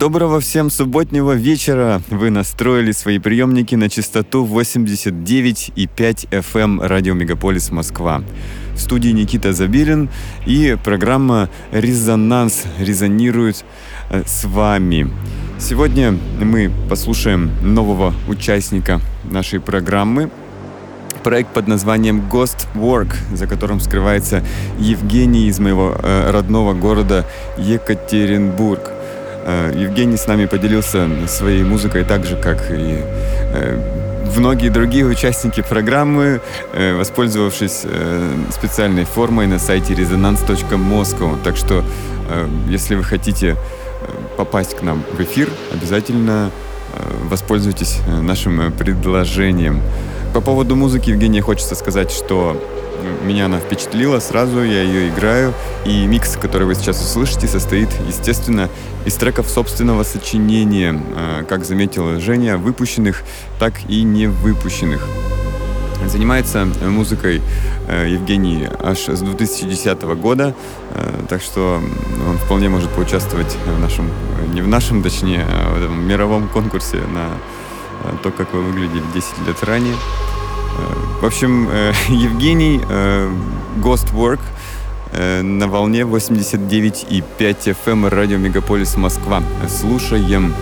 Доброго всем субботнего вечера. Вы настроили свои приемники на частоту 89,5 FM радио Мегаполис Москва. В студии Никита Забирин и программа «Резонанс» резонирует э, с вами. Сегодня мы послушаем нового участника нашей программы, проект под названием Ghost Work, за которым скрывается Евгений из моего э, родного города Екатеринбург. Э, Евгений с нами поделился своей музыкой так же, как и э, многие другие участники программы, э, воспользовавшись специальной формой на сайте resonance.moscow. Так что, если вы хотите попасть к нам в эфир, обязательно воспользуйтесь нашим предложением. По поводу музыки Евгения хочется сказать, что меня она впечатлила сразу, я ее играю, и микс, который вы сейчас услышите, состоит, естественно, из треков собственного сочинения, э, как заметила Женя, выпущенных, так и не выпущенных. Занимается музыкой э, Евгений аж с 2010 года, э, так что он вполне может поучаствовать в нашем, не в нашем, точнее, а в мировом конкурсе на э, то, как вы выглядели 10 лет ранее. В общем, э, Евгений э, Ghost Work э, на волне 89,5 FM радио Мегаполис Москва. Слушаем.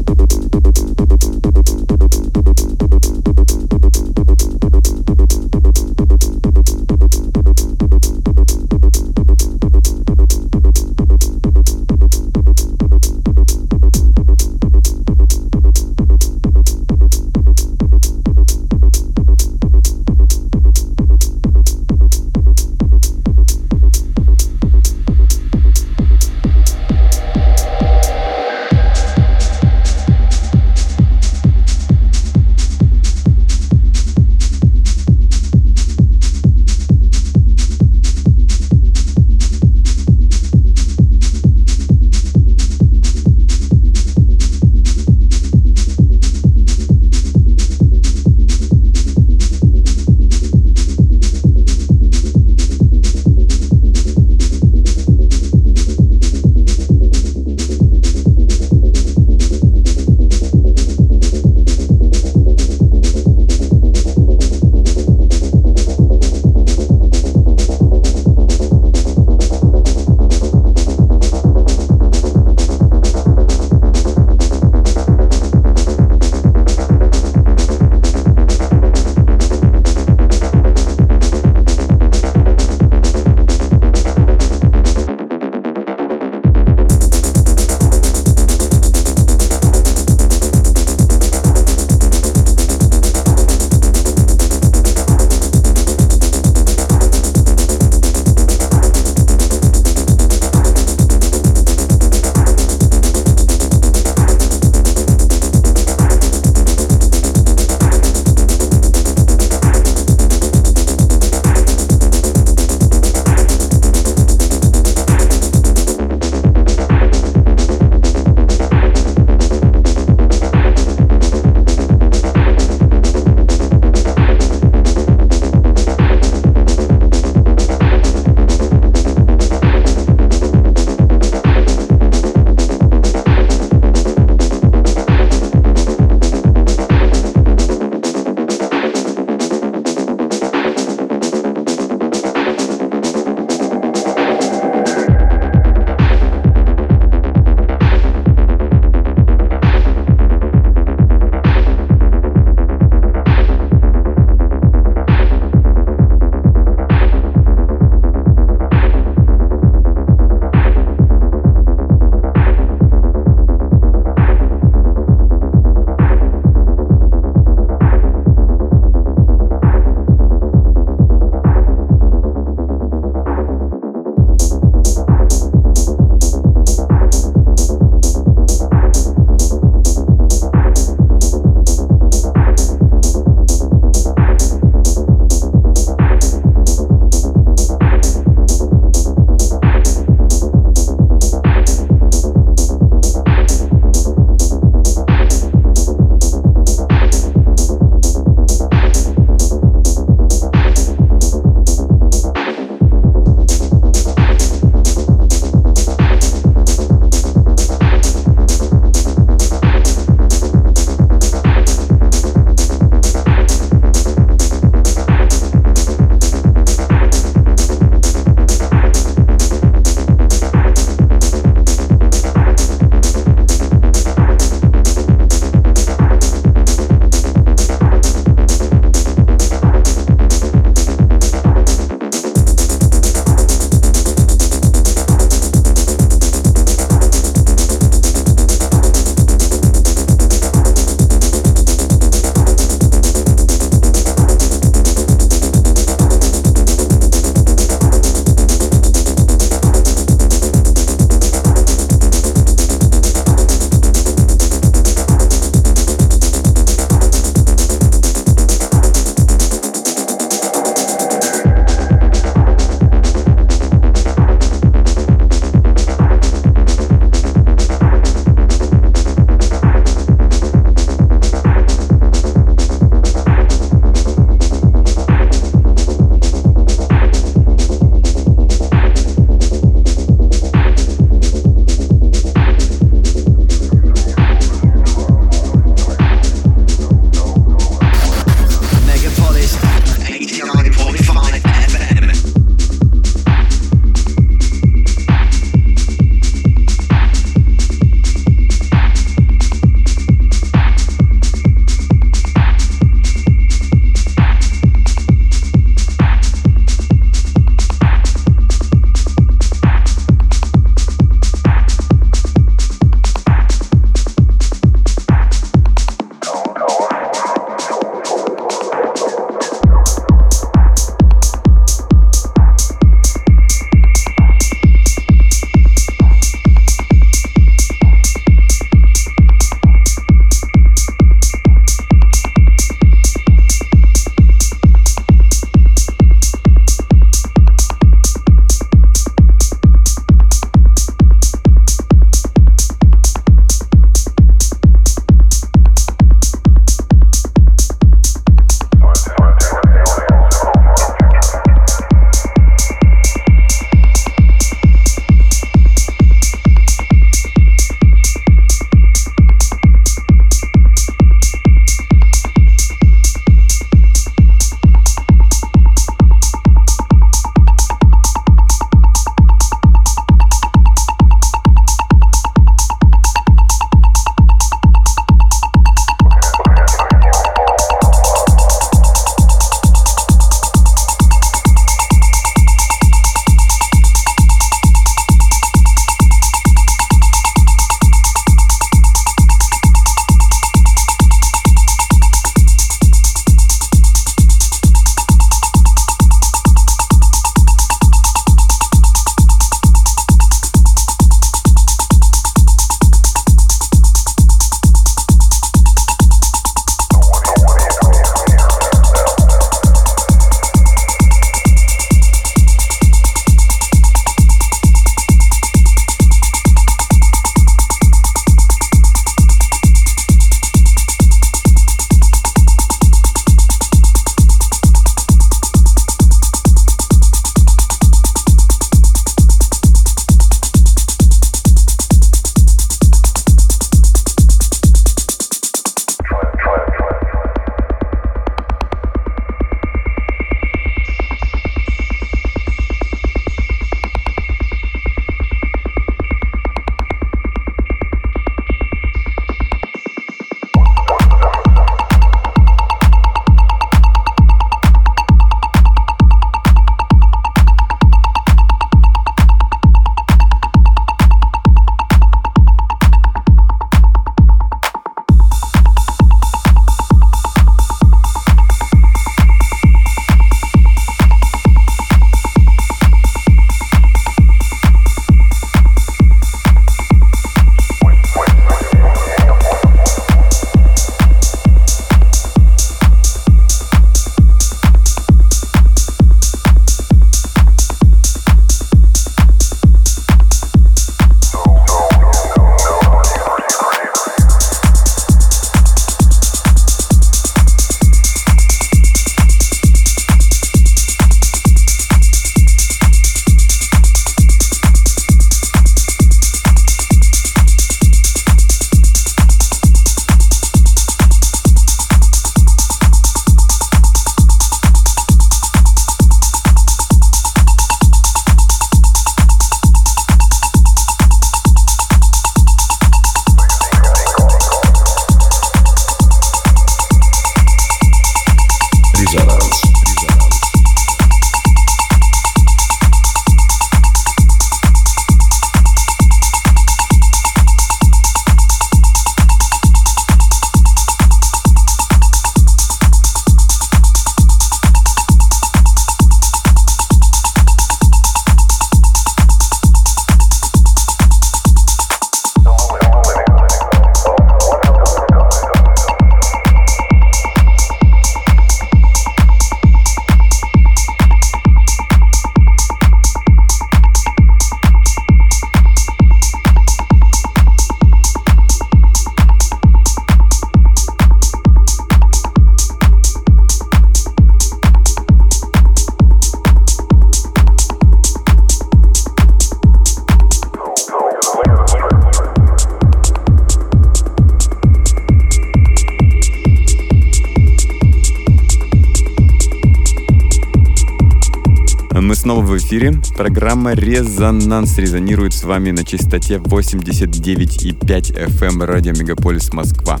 Эфире. Программа «Резонанс» резонирует с вами на частоте 89,5 FM радио «Мегаполис Москва».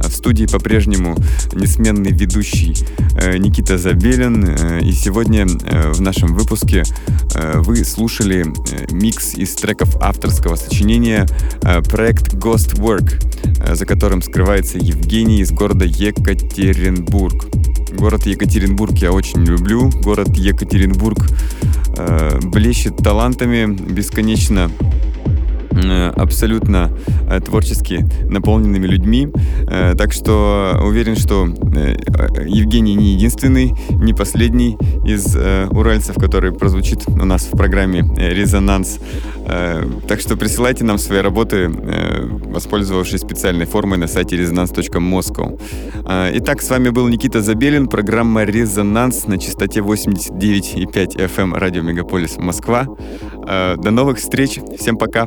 В студии по-прежнему несменный ведущий э, Никита Забелин. Э, и сегодня э, в нашем выпуске вы слушали микс из треков авторского сочинения проект Ghost Work, за которым скрывается Евгений из города Екатеринбург. Город Екатеринбург я очень люблю. Город Екатеринбург блещет талантами бесконечно Э, абсолютно э, творчески наполненными людьми. Э, так что уверен, что Евгений не единственный, не последний из уральцев, который прозвучит у нас в программе «Резонанс». Так что присылайте нам свои работы, воспользовавшись специальной формой на сайте resonance.moscow. Итак, с вами был Никита Забелин, программа «Резонанс» на частоте 89,5 FM радио Мегаполис Москва. До новых встреч, всем пока!